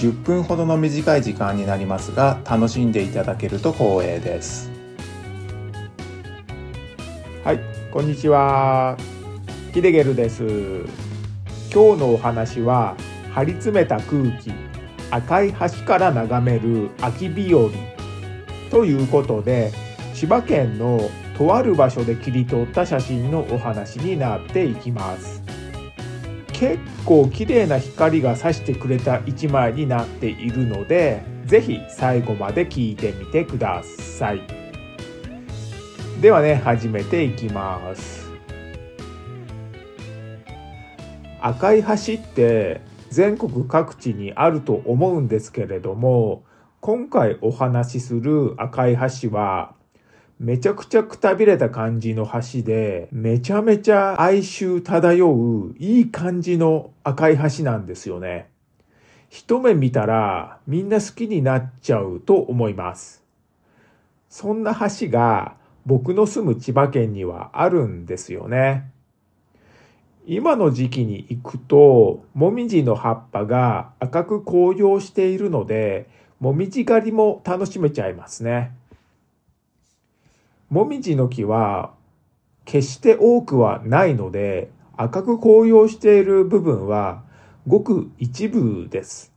10分ほどの短い時間になりますが楽しんでいただけると光栄です。はいこんにちは。ヒデゲルです。今日のお話は張り詰めた空気赤い橋から眺める秋日和ということで千葉県のとある場所で切り取った写真のお話になっていきます。結構綺麗な光が差してくれた一枚になっているので是非最後まで聞いてみてください。ではね始めていきます。赤い橋って全国各地にあると思うんですけれども今回お話しする赤い橋はめちゃくちゃくたびれた感じの橋で、めちゃめちゃ哀愁漂ういい感じの赤い橋なんですよね。一目見たらみんな好きになっちゃうと思います。そんな橋が僕の住む千葉県にはあるんですよね。今の時期に行くと、もみじの葉っぱが赤く紅葉しているので、もみじ狩りも楽しめちゃいますね。もみじの木は決して多くはないので赤く紅葉している部分はごく一部です。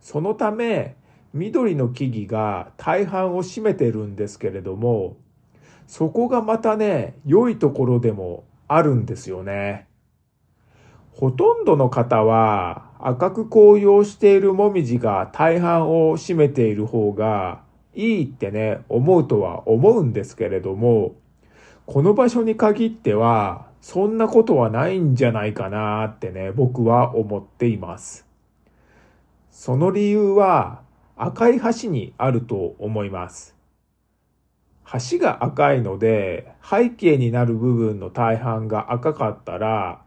そのため緑の木々が大半を占めてるんですけれどもそこがまたね良いところでもあるんですよね。ほとんどの方は赤く紅葉しているもみじが大半を占めている方がいいってね、思うとは思うんですけれども、この場所に限っては、そんなことはないんじゃないかなってね、僕は思っています。その理由は、赤い橋にあると思います。橋が赤いので、背景になる部分の大半が赤かったら、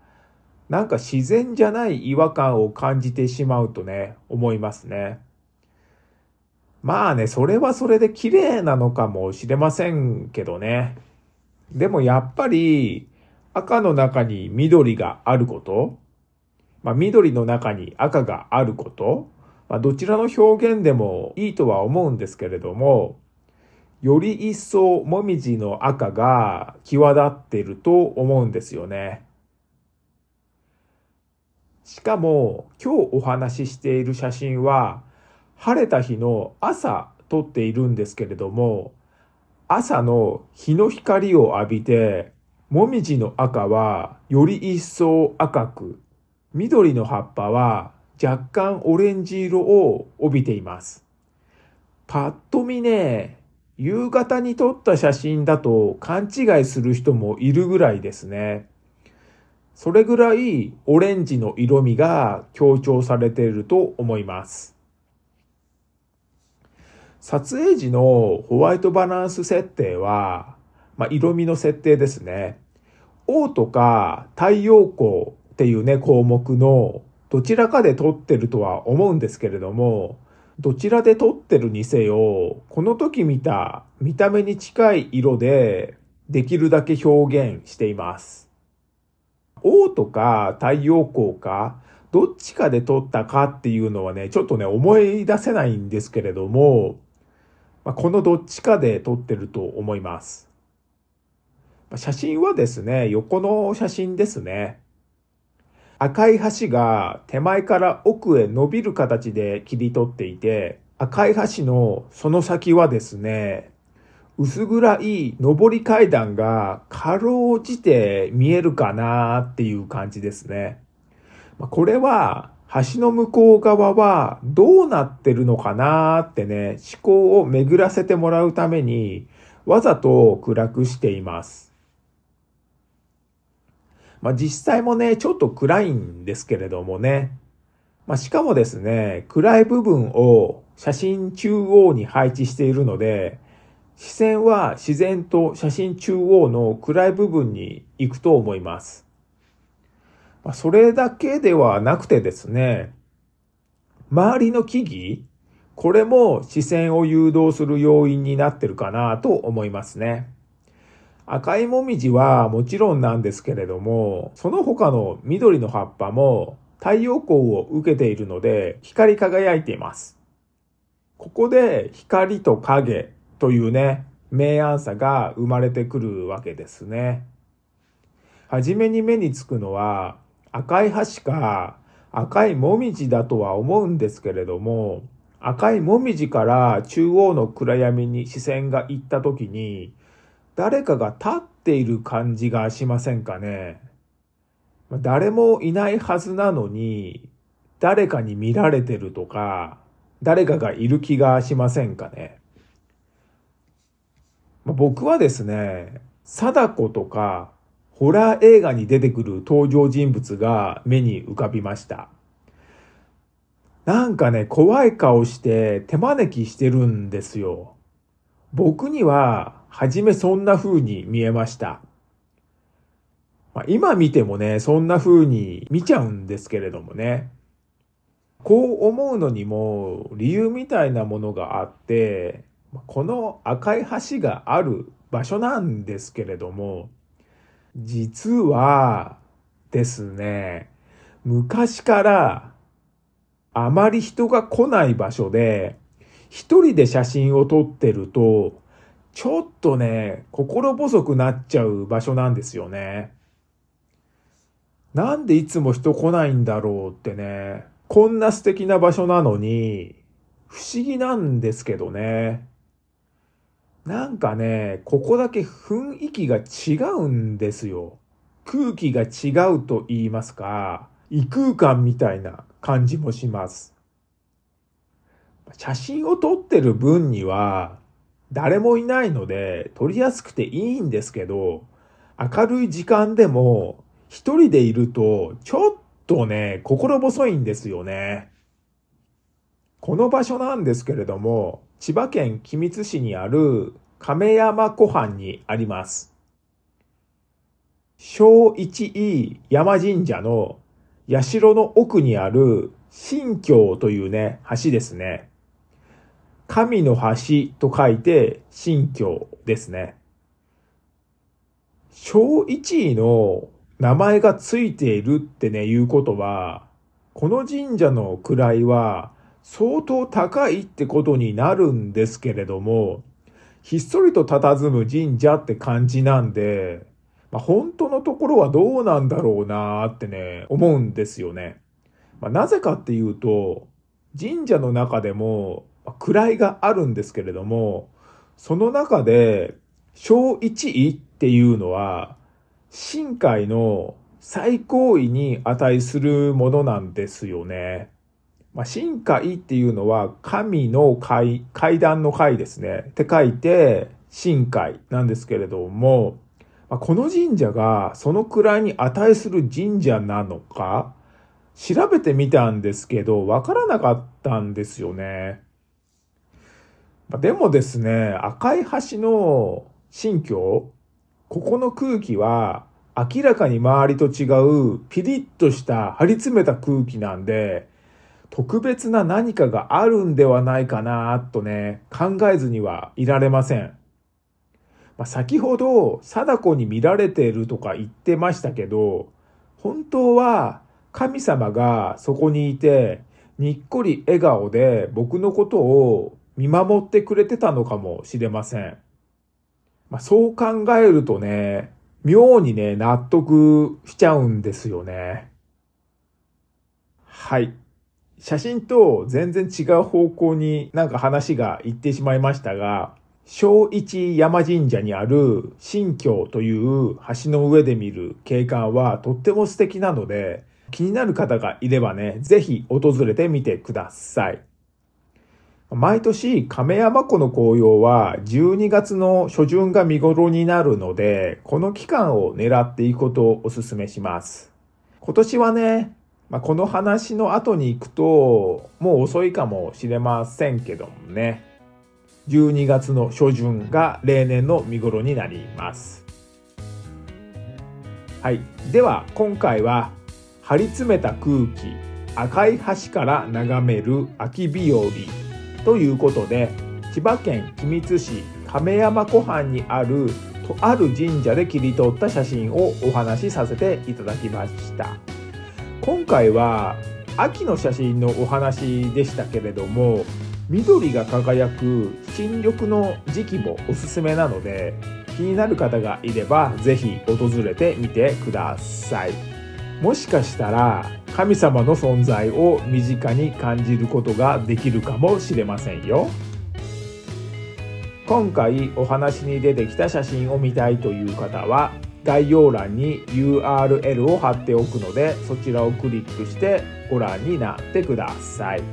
なんか自然じゃない違和感を感じてしまうとね、思いますね。まあね、それはそれで綺麗なのかもしれませんけどね。でもやっぱり赤の中に緑があること、まあ緑の中に赤があること、まあどちらの表現でもいいとは思うんですけれども、より一層もみじの赤が際立っていると思うんですよね。しかも今日お話ししている写真は晴れた日の朝撮っているんですけれども、朝の日の光を浴びて、もみじの赤はより一層赤く、緑の葉っぱは若干オレンジ色を帯びています。パッと見ね、夕方に撮った写真だと勘違いする人もいるぐらいですね。それぐらいオレンジの色味が強調されていると思います。撮影時のホワイトバランス設定は、まあ、色味の設定ですね。O とか太陽光っていうね、項目のどちらかで撮ってるとは思うんですけれども、どちらで撮ってるにせよ、この時見た見た目に近い色でできるだけ表現しています。O とか太陽光か、どっちかで撮ったかっていうのはね、ちょっとね、思い出せないんですけれども、まあ、このどっちかで撮ってると思います。ま写真はですね、横の写真ですね。赤い橋が手前から奥へ伸びる形で切り取っていて、赤い橋のその先はですね、薄暗い上り階段がかろうじて見えるかなっていう感じですね。これは橋の向こう側はどうなってるのかなってね、思考を巡らせてもらうために、わざと暗くしています。まあ実際もね、ちょっと暗いんですけれどもね。まあしかもですね、暗い部分を写真中央に配置しているので、視線は自然と写真中央の暗い部分に行くと思います。まあ、それだけではなくてですね、周りの木々、これも視線を誘導する要因になってるかなと思いますね。赤いもみじはもちろんなんですけれども、その他の緑の葉っぱも太陽光を受けているので光り輝いています。ここで光と影というね、明暗さが生まれてくるわけですね。はじめに目につくのは赤い橋か赤いもみじだとは思うんですけれども、赤いもみじから中央の暗闇に視線が行った時に、誰かが立っている感じがしませんかね。誰もいないはずなのに、誰かに見られてるとか、誰かがいる気がしませんかね。僕はですね、貞子とか、ホラー映画に出てくる登場人物が目に浮かびました。なんかね、怖い顔して手招きしてるんですよ。僕には、はじめそんな風に見えました。まあ、今見てもね、そんな風に見ちゃうんですけれどもね。こう思うのにも理由みたいなものがあって、この赤い橋がある場所なんですけれども、実はですね、昔からあまり人が来ない場所で、一人で写真を撮ってると、ちょっとね、心細くなっちゃう場所なんですよね。なんでいつも人来ないんだろうってね、こんな素敵な場所なのに、不思議なんですけどね。なんかね、ここだけ雰囲気が違うんですよ。空気が違うと言いますか、異空間みたいな感じもします。写真を撮ってる分には誰もいないので撮りやすくていいんですけど、明るい時間でも一人でいるとちょっとね、心細いんですよね。この場所なんですけれども、千葉県君津市にある亀山湖畔にあります。小一位山神社の社の奥にある新京というね、橋ですね。神の橋と書いて新京ですね。小一位の名前がついているってね、いうことは、この神社の位は相当高いってことになるんですけれども、ひっそりと佇む神社って感じなんで、まあ、本当のところはどうなんだろうなーってね、思うんですよね。まあ、なぜかっていうと、神社の中でも、まあ、位があるんですけれども、その中で、小一位っていうのは、神界の最高位に値するものなんですよね。まあ、神界っていうのは神の階、階段の階ですね。って書いて、神界なんですけれども、まあ、この神社がそのくらいに値する神社なのか、調べてみたんですけど、わからなかったんですよね。まあ、でもですね、赤い橋の新居、ここの空気は明らかに周りと違うピリッとした張り詰めた空気なんで、特別な何かがあるんではないかなとね、考えずにはいられません。まあ、先ほど、貞子に見られているとか言ってましたけど、本当は神様がそこにいて、にっこり笑顔で僕のことを見守ってくれてたのかもしれません。まあ、そう考えるとね、妙にね、納得しちゃうんですよね。はい。写真と全然違う方向になんか話が行ってしまいましたが、小一山神社にある新京という橋の上で見る景観はとっても素敵なので、気になる方がいればね、ぜひ訪れてみてください。毎年亀山湖の紅葉は12月の初旬が見頃になるので、この期間を狙っていくことをお勧めします。今年はね、まあ、この話の後に行くと、もう遅いかもしれませんけどもね。12月の初旬が例年の見頃になります。はい。では今回は張り詰めた空気赤い橋から眺める秋日和ということで千葉県君津市亀山湖畔にあるとある神社で切り取った写真をお話しさせていただきました。今回は秋の写真のお話でしたけれども緑が輝く新緑の時期もおすすめなので気になる方がいれば是非訪れてみてくださいもしかしたら神様の存在を身近に感じることができるかもしれませんよ。今回お話に出てきた写真を見たいという方は概要欄に URL を貼っておくのでそちらをクリックしてご覧になってください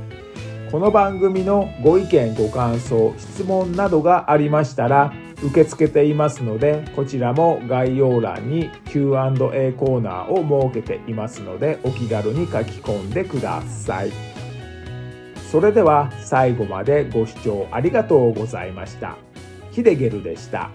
この番組のご意見ご感想質問などがありましたら受け付けていますのでこちらも概要欄に Q&A コーナーを設けていますのでお気軽に書き込んでくださいそれでは最後までご視聴ありがとうございました。ヒデゲルでした。